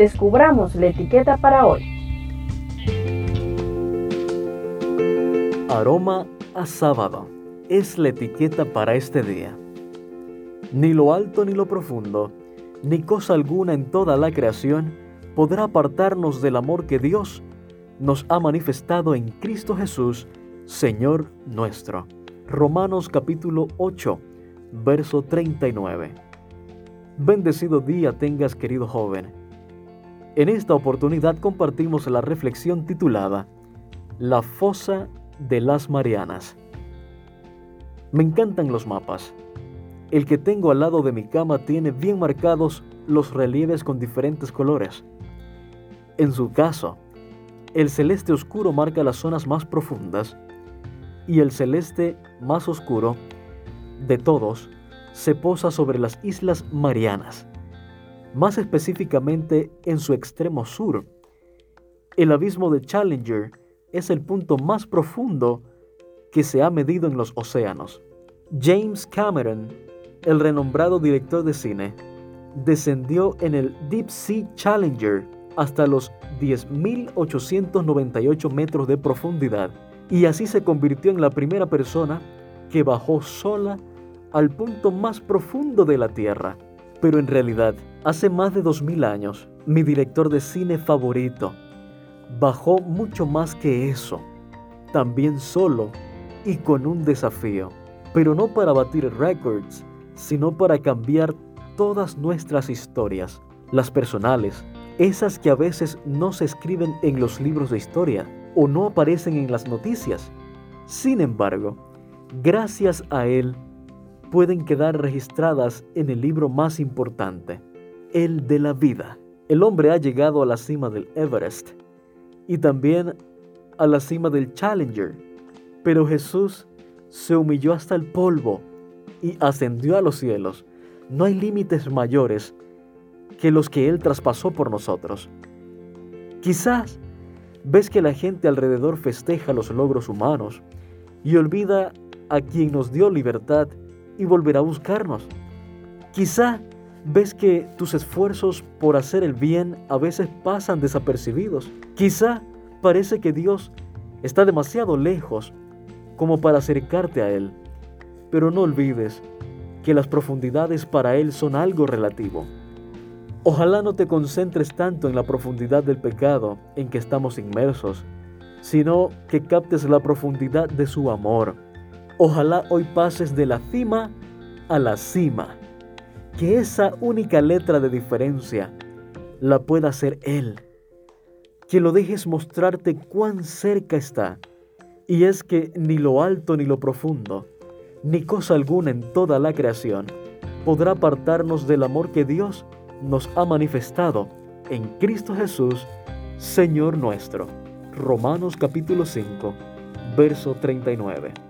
descubramos la etiqueta para hoy. Aroma a sábado es la etiqueta para este día. Ni lo alto ni lo profundo, ni cosa alguna en toda la creación podrá apartarnos del amor que Dios nos ha manifestado en Cristo Jesús, Señor nuestro. Romanos capítulo 8, verso 39. Bendecido día tengas, querido joven. En esta oportunidad compartimos la reflexión titulada La fosa de las Marianas. Me encantan los mapas. El que tengo al lado de mi cama tiene bien marcados los relieves con diferentes colores. En su caso, el celeste oscuro marca las zonas más profundas y el celeste más oscuro de todos se posa sobre las Islas Marianas, más específicamente en su extremo sur. El abismo de Challenger es el punto más profundo que se ha medido en los océanos. James Cameron, el renombrado director de cine, descendió en el Deep Sea Challenger hasta los 10.898 metros de profundidad y así se convirtió en la primera persona que bajó sola al punto más profundo de la Tierra. Pero en realidad, hace más de 2.000 años, mi director de cine favorito bajó mucho más que eso, también solo y con un desafío, pero no para batir récords, sino para cambiar todas nuestras historias, las personales, esas que a veces no se escriben en los libros de historia o no aparecen en las noticias. Sin embargo, gracias a él, pueden quedar registradas en el libro más importante, el de la vida. El hombre ha llegado a la cima del Everest y también a la cima del Challenger, pero Jesús se humilló hasta el polvo y ascendió a los cielos. No hay límites mayores que los que Él traspasó por nosotros. Quizás ves que la gente alrededor festeja los logros humanos y olvida a quien nos dio libertad y volverá a buscarnos. Quizá ves que tus esfuerzos por hacer el bien a veces pasan desapercibidos. Quizá parece que Dios está demasiado lejos como para acercarte a Él. Pero no olvides que las profundidades para Él son algo relativo. Ojalá no te concentres tanto en la profundidad del pecado en que estamos inmersos, sino que captes la profundidad de su amor. Ojalá hoy pases de la cima a la cima, que esa única letra de diferencia la pueda hacer Él, que lo dejes mostrarte cuán cerca está, y es que ni lo alto ni lo profundo, ni cosa alguna en toda la creación, podrá apartarnos del amor que Dios nos ha manifestado en Cristo Jesús, Señor nuestro. Romanos capítulo 5, verso 39.